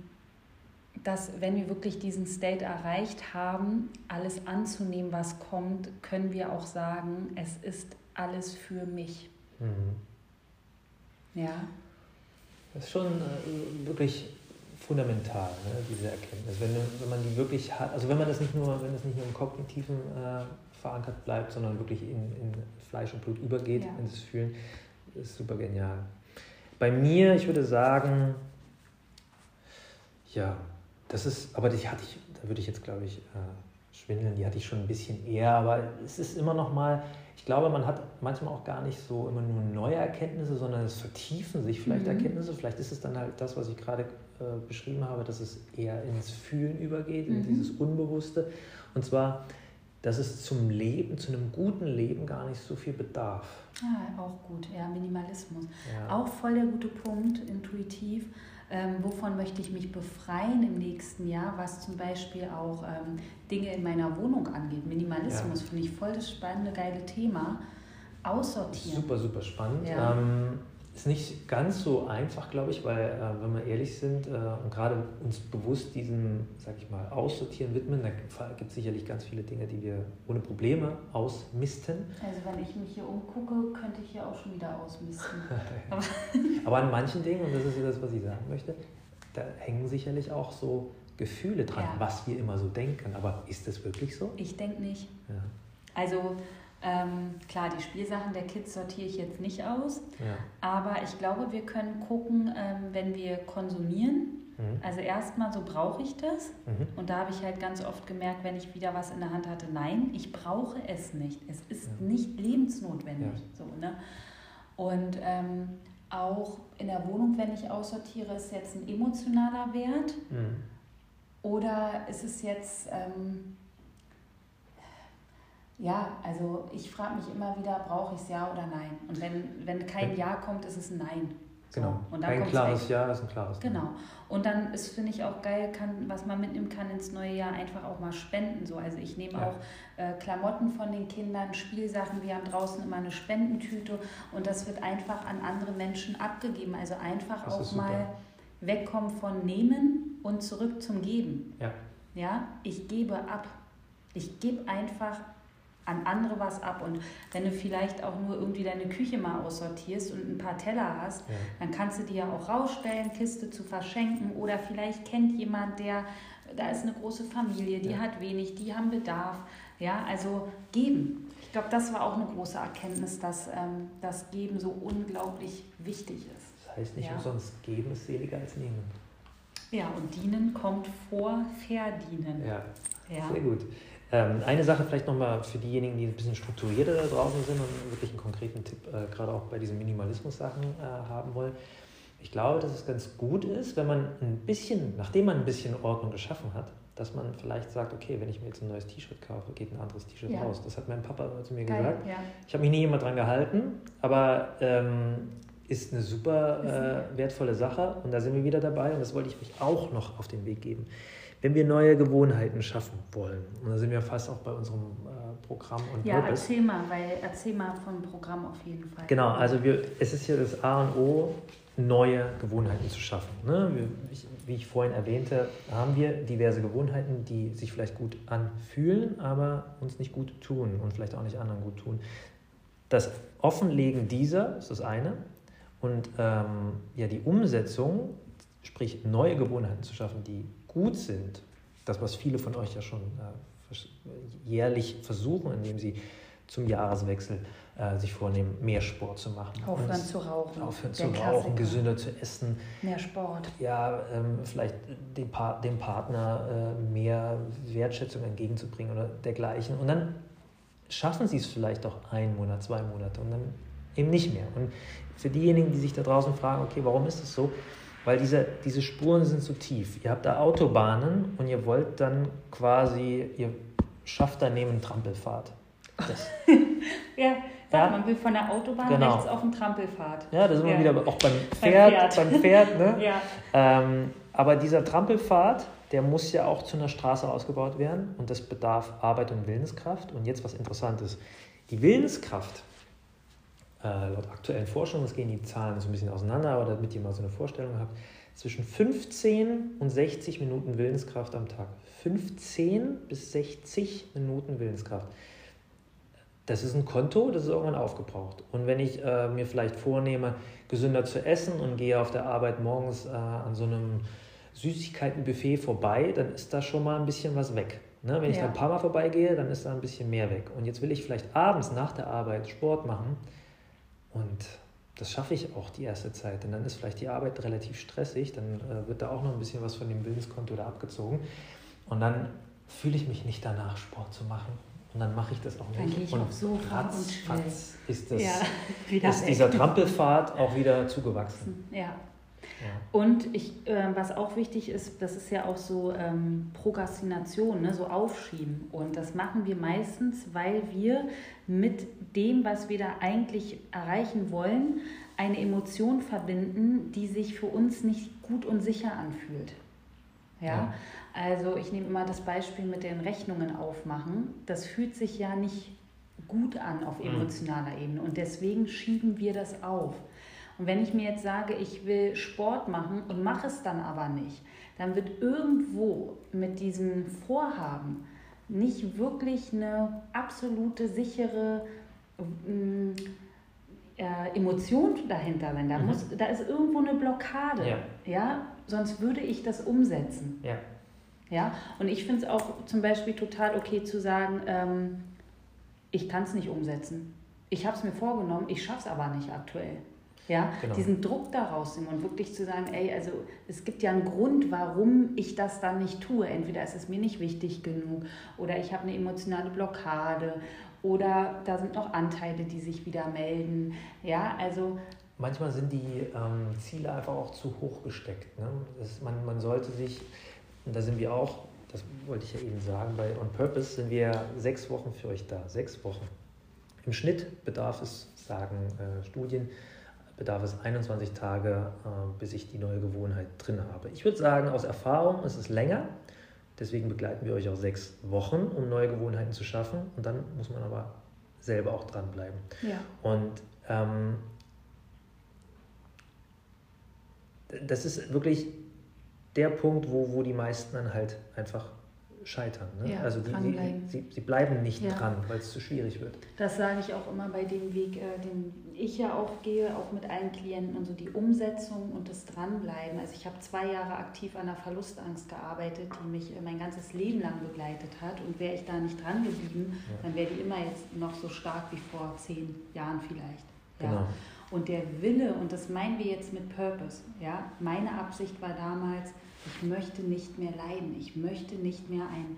dass wenn wir wirklich diesen State erreicht haben, alles anzunehmen, was kommt, können wir auch sagen, es ist alles für mich. Mhm. Ja. Das ist schon äh, wirklich fundamental, ne, diese Erkenntnis. Wenn, wenn man die wirklich hat, also wenn man das nicht nur, wenn es nicht nur im Kognitiven äh, verankert bleibt, sondern wirklich in, in Fleisch und Blut übergeht, ja. in das Fühlen, ist super genial. Bei mir, ich würde sagen, ja, das ist, aber die hatte ich, da würde ich jetzt glaube ich äh, schwindeln, die hatte ich schon ein bisschen eher, aber es ist immer noch mal, ich glaube, man hat manchmal auch gar nicht so immer nur neue Erkenntnisse, sondern es vertiefen sich vielleicht mhm. Erkenntnisse. Vielleicht ist es dann halt das, was ich gerade äh, beschrieben habe, dass es eher ins Fühlen übergeht, mhm. in dieses Unbewusste. Und zwar, dass es zum Leben, zu einem guten Leben gar nicht so viel bedarf. Ah, auch gut, ja, Minimalismus. Ja. Auch voll der gute Punkt, intuitiv ähm, wovon möchte ich mich befreien im nächsten Jahr, was zum Beispiel auch ähm, Dinge in meiner Wohnung angeht. Minimalismus ja. finde ich voll das spannende, geile Thema. Aussortieren. Super, super spannend. Ja. Ähm, ist nicht ganz so einfach, glaube ich, weil, äh, wenn wir ehrlich sind äh, und gerade uns bewusst diesem, sag ich mal, Aussortieren widmen, da gibt es sicherlich ganz viele Dinge, die wir ohne Probleme ausmisten. Also, wenn ich mich hier umgucke, könnte ich hier auch schon wieder ausmisten. Aber, Aber an manchen Dingen, und das ist das, was ich sagen möchte, da hängen sicherlich auch so Gefühle dran, ja. was wir immer so denken. Aber ist das wirklich so? Ich denke nicht. Ja. Also, ähm, klar, die Spielsachen der Kids sortiere ich jetzt nicht aus, ja. aber ich glaube, wir können gucken, ähm, wenn wir konsumieren. Mhm. Also erstmal, so brauche ich das. Mhm. Und da habe ich halt ganz oft gemerkt, wenn ich wieder was in der Hand hatte, nein, ich brauche es nicht. Es ist ja. nicht lebensnotwendig. Ja. So, ne? Und ähm, auch in der Wohnung, wenn ich aussortiere, ist jetzt ein emotionaler Wert. Mhm. Oder ist es jetzt ähm, ja, also ich frage mich immer wieder, brauche ich es ja oder nein? Und wenn, wenn kein Ja kommt, ist es ein Nein. So. Genau. Und dann ein klares weg. Ja ist ein klares Nein. Genau. Und dann ist, finde ich, auch geil, kann, was man mitnehmen kann ins neue Jahr, einfach auch mal spenden. So. Also ich nehme ja. auch äh, Klamotten von den Kindern, Spielsachen. Wir haben draußen immer eine Spendentüte und das wird einfach an andere Menschen abgegeben. Also einfach das auch mal wegkommen von Nehmen und zurück zum Geben. Ja. Ja, ich gebe ab. Ich gebe einfach an andere was ab. Und wenn du vielleicht auch nur irgendwie deine Küche mal aussortierst und ein paar Teller hast, ja. dann kannst du die ja auch rausstellen, Kiste zu verschenken. Oder vielleicht kennt jemand, der, da ist eine große Familie, die ja. hat wenig, die haben Bedarf. Ja, also geben. Ich glaube, das war auch eine große Erkenntnis, dass ähm, das Geben so unglaublich wichtig ist. Das heißt nicht ja. umsonst, geben ist seliger als nehmen. Ja, und dienen kommt vor verdienen. Ja, ja. sehr gut. Ähm, eine Sache vielleicht nochmal für diejenigen, die ein bisschen strukturierter da draußen sind und wirklich einen konkreten Tipp äh, gerade auch bei diesen Minimalismus-Sachen äh, haben wollen. Ich glaube, dass es ganz gut ist, wenn man ein bisschen, nachdem man ein bisschen Ordnung geschaffen hat, dass man vielleicht sagt, okay, wenn ich mir jetzt ein neues T-Shirt kaufe, geht ein anderes T-Shirt ja. raus. Das hat mein Papa zu mir Geil, gesagt. Ja. Ich habe mich nie jemand dran gehalten, aber ähm, ist eine super äh, wertvolle Sache und da sind wir wieder dabei und das wollte ich euch auch noch auf den Weg geben wenn wir neue Gewohnheiten schaffen wollen, und da sind wir fast auch bei unserem äh, Programm und Ja, Purpose. erzähl mal, weil erzähl mal vom Programm auf jeden Fall. Genau, also wir, es ist hier das A und O, neue Gewohnheiten zu schaffen. Ne? Wie ich vorhin erwähnte, haben wir diverse Gewohnheiten, die sich vielleicht gut anfühlen, aber uns nicht gut tun und vielleicht auch nicht anderen gut tun. Das Offenlegen dieser ist das eine. Und ähm, ja, die Umsetzung, sprich neue Gewohnheiten zu schaffen, die gut sind, das, was viele von euch ja schon äh, jährlich versuchen, indem sie zum Jahreswechsel äh, sich vornehmen, mehr Sport zu machen. Aufhören zu rauchen. Aufhören zu rauchen, gesünder zu essen. Mehr Sport. Ja, ähm, vielleicht dem, pa dem Partner äh, mehr Wertschätzung entgegenzubringen oder dergleichen. Und dann schaffen sie es vielleicht auch einen Monat, zwei Monate und dann eben nicht mehr. Und für diejenigen, die sich da draußen fragen, okay, warum ist das so? Weil diese, diese Spuren sind so tief. Ihr habt da Autobahnen und ihr wollt dann quasi, ihr schafft daneben Trampelfahrt. Das, ja, ja? man will von der Autobahn genau. rechts auf den Trampelpfad. Ja, da sind wir ja. wieder auch beim Pferd. Beim Pferd, ne? ja. Ähm, aber dieser Trampelpfad, der muss ja auch zu einer Straße ausgebaut werden und das bedarf Arbeit und Willenskraft. Und jetzt was Interessantes. Die Willenskraft, äh, laut aktuellen Forschungen, es gehen die Zahlen so ein bisschen auseinander, aber damit ihr mal so eine Vorstellung habt, zwischen 15 und 60 Minuten Willenskraft am Tag. 15 bis 60 Minuten Willenskraft. Das ist ein Konto, das ist irgendwann aufgebraucht. Und wenn ich äh, mir vielleicht vornehme, gesünder zu essen und gehe auf der Arbeit morgens äh, an so einem Süßigkeitenbuffet vorbei, dann ist da schon mal ein bisschen was weg. Ne? Wenn ich ja. da ein paar Mal vorbeigehe, dann ist da ein bisschen mehr weg. Und jetzt will ich vielleicht abends nach der Arbeit Sport machen und das schaffe ich auch die erste Zeit, denn dann ist vielleicht die Arbeit relativ stressig, dann äh, wird da auch noch ein bisschen was von dem Willenskonto da abgezogen und dann fühle ich mich nicht danach, Sport zu machen. Und dann mache ich das auch nicht. Dann gehe ich und auf Sofa ratz, und ist, das, ja, ist dieser Trampelpfad auch wieder zugewachsen. Ja. Ja. Und ich, äh, was auch wichtig ist, das ist ja auch so ähm, Prokrastination, ne? so Aufschieben. Und das machen wir meistens, weil wir mit dem, was wir da eigentlich erreichen wollen, eine Emotion verbinden, die sich für uns nicht gut und sicher anfühlt. Ja? ja. Also ich nehme immer das Beispiel mit den Rechnungen aufmachen. Das fühlt sich ja nicht gut an auf mhm. emotionaler. Ebene und deswegen schieben wir das auf. Und wenn ich mir jetzt sage, ich will Sport machen und mache es dann aber nicht, dann wird irgendwo mit diesem Vorhaben nicht wirklich eine absolute, sichere ähm, äh, Emotion dahinter sein. Da, mhm. muss, da ist irgendwo eine Blockade. Ja. ja? Sonst würde ich das umsetzen. Ja. Ja? Und ich finde es auch zum Beispiel total okay zu sagen, ähm, ich kann es nicht umsetzen. Ich habe es mir vorgenommen, ich schaffe es aber nicht aktuell. Ja, genau. diesen Druck daraus nehmen und wirklich zu sagen, ey, also es gibt ja einen Grund, warum ich das dann nicht tue. Entweder ist es mir nicht wichtig genug oder ich habe eine emotionale Blockade oder da sind noch Anteile, die sich wieder melden. Ja, also manchmal sind die ähm, Ziele einfach auch zu hoch gesteckt. Ne? Das, man, man sollte sich, und da sind wir auch, das wollte ich ja eben sagen, bei On Purpose sind wir sechs Wochen für euch da. Sechs Wochen. Im Schnitt bedarf es, sagen äh, Studien, bedarf es 21 Tage, äh, bis ich die neue Gewohnheit drin habe. Ich würde sagen, aus Erfahrung ist es länger. Deswegen begleiten wir euch auch sechs Wochen, um neue Gewohnheiten zu schaffen. Und dann muss man aber selber auch dranbleiben. Ja. Und ähm, das ist wirklich der Punkt, wo, wo die meisten dann halt einfach scheitern. Ne? Ja, also die, sie, sie, sie, bleiben nicht ja. dran, weil es zu schwierig wird. Das sage ich auch immer bei dem Weg, äh, den ich ja auch gehe, auch mit allen Klienten und so die Umsetzung und das Dranbleiben. Also ich habe zwei Jahre aktiv an der Verlustangst gearbeitet, die mich äh, mein ganzes Leben lang begleitet hat. Und wäre ich da nicht dran geblieben, ja. dann wäre die immer jetzt noch so stark wie vor zehn Jahren vielleicht. Ja? Genau. Und der Wille, und das meinen wir jetzt mit Purpose, ja, meine Absicht war damals, ich möchte nicht mehr leiden, ich möchte nicht mehr ein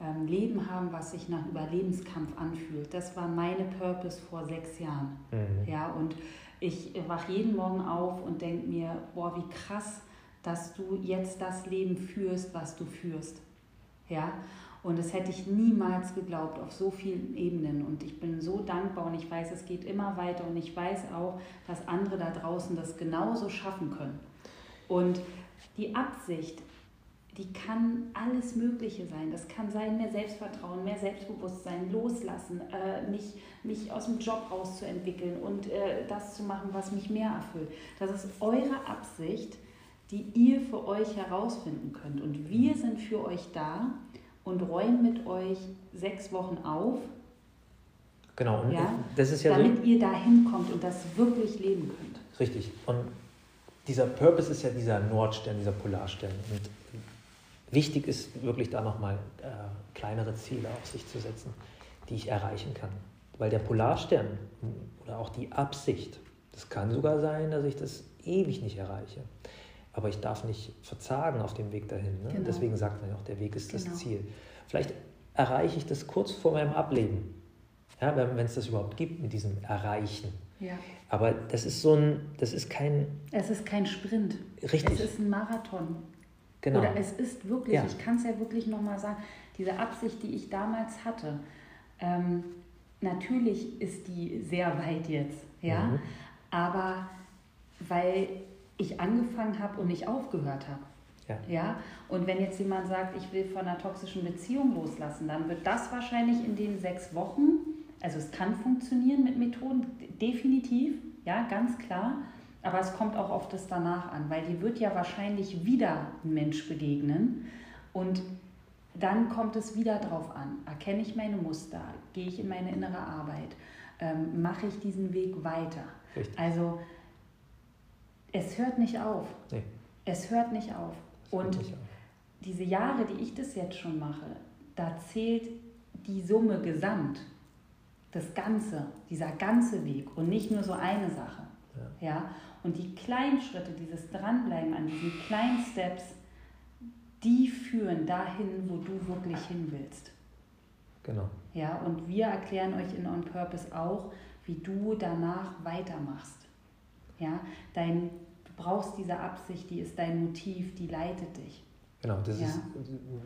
ähm, Leben haben, was sich nach Überlebenskampf anfühlt. Das war meine Purpose vor sechs Jahren. Mhm. Ja, und ich wache jeden Morgen auf und denke mir, boah, wie krass, dass du jetzt das Leben führst, was du führst. Ja, und das hätte ich niemals geglaubt auf so vielen Ebenen. Und ich bin so dankbar und ich weiß, es geht immer weiter. Und ich weiß auch, dass andere da draußen das genauso schaffen können. Und die Absicht, die kann alles Mögliche sein. Das kann sein, mehr Selbstvertrauen, mehr Selbstbewusstsein, loslassen, äh, mich, mich aus dem Job rauszuentwickeln und äh, das zu machen, was mich mehr erfüllt. Das ist eure Absicht, die ihr für euch herausfinden könnt. Und wir sind für euch da und räumen mit euch sechs Wochen auf. Genau, und ja, das ist ja damit so, ihr da hinkommt und das wirklich leben könnt. Richtig. Und dieser Purpose ist ja dieser Nordstern, dieser Polarstern. Und wichtig ist wirklich da nochmal äh, kleinere Ziele auf sich zu setzen, die ich erreichen kann. Weil der Polarstern oder auch die Absicht, das kann sogar sein, dass ich das ewig nicht erreiche. Aber ich darf nicht verzagen auf dem Weg dahin. Ne? Genau. Deswegen sagt man ja auch, der Weg ist genau. das Ziel. Vielleicht erreiche ich das kurz vor meinem Ableben. Ja, wenn es das überhaupt gibt mit diesem Erreichen. Ja. Aber das ist so ein, das ist kein. Es ist kein Sprint. Richtig. Es ist ein Marathon. Genau. Oder es ist wirklich, ja. ich kann es ja wirklich nochmal sagen, diese Absicht, die ich damals hatte, ähm, natürlich ist die sehr weit jetzt, ja, mhm. aber weil ich angefangen habe und nicht aufgehört habe. Ja. ja. Und wenn jetzt jemand sagt, ich will von einer toxischen Beziehung loslassen, dann wird das wahrscheinlich in den sechs Wochen, also es kann funktionieren mit Methoden, definitiv, ja, ganz klar. Aber es kommt auch auf das danach an, weil dir wird ja wahrscheinlich wieder ein Mensch begegnen und dann kommt es wieder drauf an. Erkenne ich meine Muster? Gehe ich in meine innere Arbeit? Ähm, mache ich diesen Weg weiter? Richtig. Also es hört nicht auf. Nee. Es hört nicht auf. Es und nicht auf. diese Jahre, die ich das jetzt schon mache, da zählt die Summe gesamt. Das Ganze, dieser ganze Weg und nicht nur so eine Sache. Ja. ja? Und die kleinen Schritte, dieses Dranbleiben an diesen kleinen Steps, die führen dahin, wo du wirklich hin willst. Genau. Ja, und wir erklären euch in On Purpose auch, wie du danach weitermachst. Ja, dein, du brauchst diese Absicht, die ist dein Motiv, die leitet dich. Genau, das ja. ist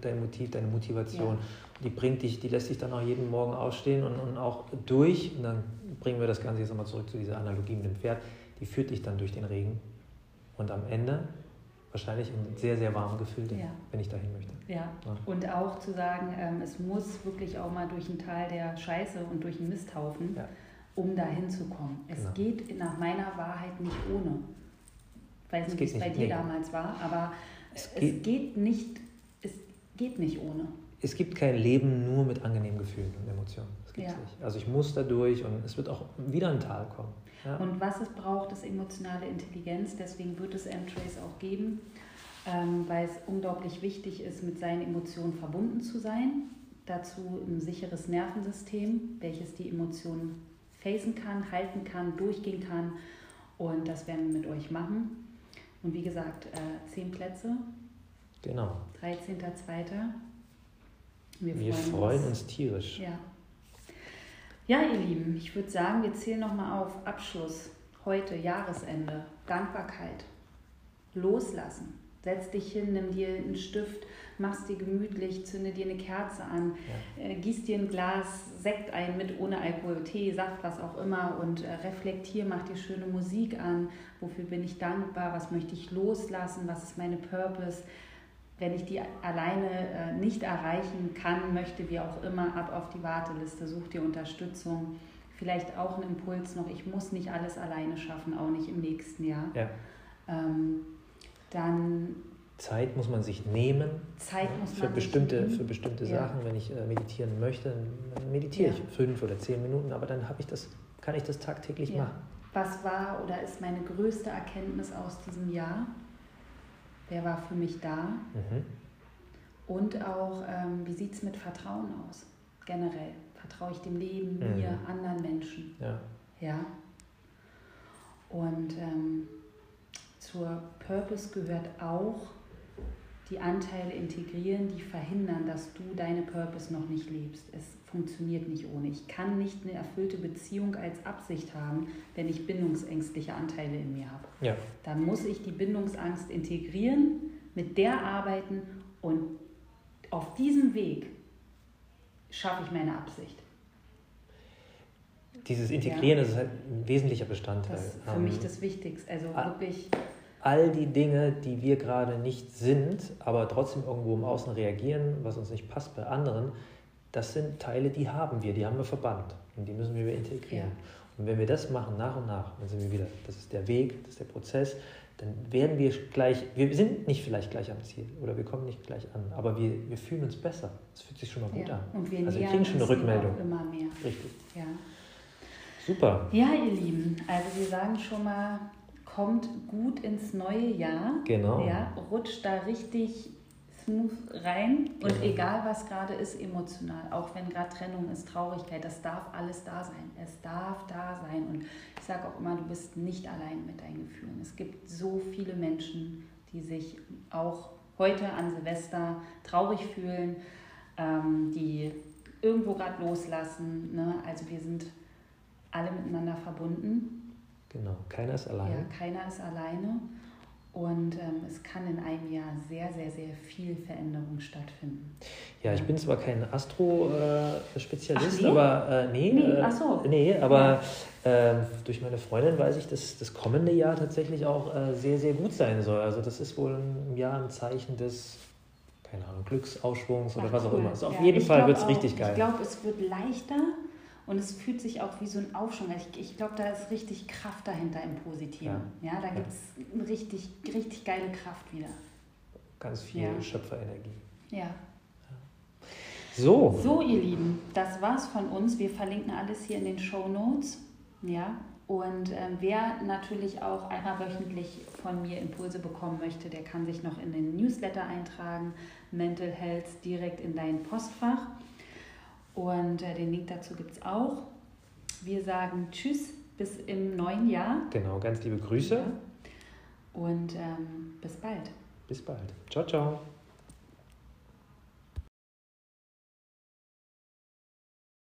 dein Motiv, deine Motivation. Ja. Die bringt dich, die lässt dich dann auch jeden Morgen ausstehen und, und auch durch. Und dann bringen wir das Ganze jetzt nochmal zurück zu dieser Analogie mit dem Pferd. Die führt dich dann durch den Regen. Und am Ende wahrscheinlich ein sehr, sehr warmes Gefühl, ja. wenn ich dahin möchte. Ja. ja. Und auch zu sagen, ähm, es muss wirklich auch mal durch ein Tal der Scheiße und durch einen Misthaufen, ja. um da hinzukommen. Es genau. geht nach meiner Wahrheit nicht ohne. Ich weiß nicht, wie es bei dir nee. damals war, aber es, es geht, nicht, es geht nicht ohne. Es gibt kein Leben nur mit angenehmen Gefühlen und Emotionen. Das gibt's ja. nicht. Also ich muss da durch und es wird auch wieder ein Tal kommen. Ja. Und was es braucht, ist emotionale Intelligenz. Deswegen wird es M-Trace auch geben, ähm, weil es unglaublich wichtig ist, mit seinen Emotionen verbunden zu sein. Dazu ein sicheres Nervensystem, welches die Emotionen facen kann, halten kann, durchgehen kann. Und das werden wir mit euch machen. Und wie gesagt, äh, zehn Plätze. Genau. 13.02. Wir, wir freuen, freuen uns. uns tierisch. Ja. Ja, ihr Lieben, ich würde sagen, wir zählen nochmal auf Abschluss. Heute, Jahresende, Dankbarkeit, loslassen. Setz dich hin, nimm dir einen Stift, machst dir gemütlich, zünde dir eine Kerze an, ja. äh, gieß dir ein Glas Sekt ein mit ohne Alkohol, Tee, Saft, was auch immer und äh, reflektier, mach dir schöne Musik an. Wofür bin ich dankbar? Was möchte ich loslassen? Was ist meine Purpose? Wenn ich die alleine äh, nicht erreichen kann, möchte, wie auch immer, ab auf die Warteliste, such dir Unterstützung. Vielleicht auch ein Impuls noch, ich muss nicht alles alleine schaffen, auch nicht im nächsten Jahr. Ja. Ähm, dann Zeit muss man sich nehmen. Zeit muss für man bestimmte, sich nehmen. Für bestimmte ja. Sachen, wenn ich äh, meditieren möchte, dann meditiere ja. ich fünf oder zehn Minuten, aber dann ich das, kann ich das tagtäglich ja. machen. Was war oder ist meine größte Erkenntnis aus diesem Jahr? Wer war für mich da? Mhm. Und auch, ähm, wie sieht es mit Vertrauen aus? Generell. Vertraue ich dem Leben, mhm. mir, anderen Menschen? Ja. ja? Und ähm, zur Purpose gehört auch die Anteile integrieren, die verhindern, dass du deine Purpose noch nicht lebst. Es funktioniert nicht ohne. Ich kann nicht eine erfüllte Beziehung als Absicht haben, wenn ich bindungsängstliche Anteile in mir habe. Ja. Dann muss ich die Bindungsangst integrieren, mit der arbeiten und auf diesem Weg schaffe ich meine Absicht. Dieses Integrieren ja. ist halt ein wesentlicher Bestandteil. Das ist für ähm, mich das Wichtigste. Also wirklich all die Dinge, die wir gerade nicht sind, aber trotzdem irgendwo im Außen reagieren, was uns nicht passt bei anderen, das sind Teile, die haben wir, die haben wir verbannt und die müssen wir integrieren. Ja. Und wenn wir das machen, nach und nach, dann sind wir wieder, das ist der Weg, das ist der Prozess, dann werden wir gleich, wir sind nicht vielleicht gleich am Ziel oder wir kommen nicht gleich an, aber wir, wir fühlen uns besser. Es fühlt sich schon mal gut ja. an. Und wir also wir kriegen schon eine Rückmeldung. Immer mehr. Richtig. Ja. Super. Ja, ihr Lieben, also wir sagen schon mal, kommt gut ins neue Jahr. Genau. Ja, rutscht da richtig smooth rein und genau. egal was gerade ist emotional, auch wenn gerade Trennung ist, Traurigkeit, das darf alles da sein. Es darf da sein und ich sage auch immer, du bist nicht allein mit deinen Gefühlen. Es gibt so viele Menschen, die sich auch heute an Silvester traurig fühlen, ähm, die irgendwo gerade loslassen. Ne? Also wir sind alle miteinander verbunden. Genau, keiner ist alleine. Ja, keiner ist alleine. Und ähm, es kann in einem Jahr sehr, sehr, sehr viel Veränderung stattfinden. Ja, ich bin zwar kein Astro-Spezialist, nee? aber äh, nee, nee, äh, so. nee, aber äh, durch meine Freundin weiß ich, dass das kommende Jahr tatsächlich auch äh, sehr, sehr gut sein soll. Also das ist wohl ein Jahr ein Zeichen des, keine Ahnung, Glücksausschwungs oder ach, was auch immer. Also auf ja, jeden Fall wird es richtig geil. Ich glaube, es wird leichter und es fühlt sich auch wie so ein Aufschwung. Ich, ich glaube, da ist richtig Kraft dahinter im Positiven. Ja, ja da gibt es richtig, richtig geile Kraft wieder. Ganz viel ja. Schöpferenergie. Ja. So. So, ihr Lieben, das war's von uns. Wir verlinken alles hier in den Show Notes. Ja. Und äh, wer natürlich auch einmal wöchentlich von mir Impulse bekommen möchte, der kann sich noch in den Newsletter eintragen. Mental Health direkt in dein Postfach. Und äh, den Link dazu gibt es auch. Wir sagen Tschüss bis im neuen Jahr. Genau, ganz liebe Grüße. Ja. Und ähm, bis bald. Bis bald. Ciao, ciao.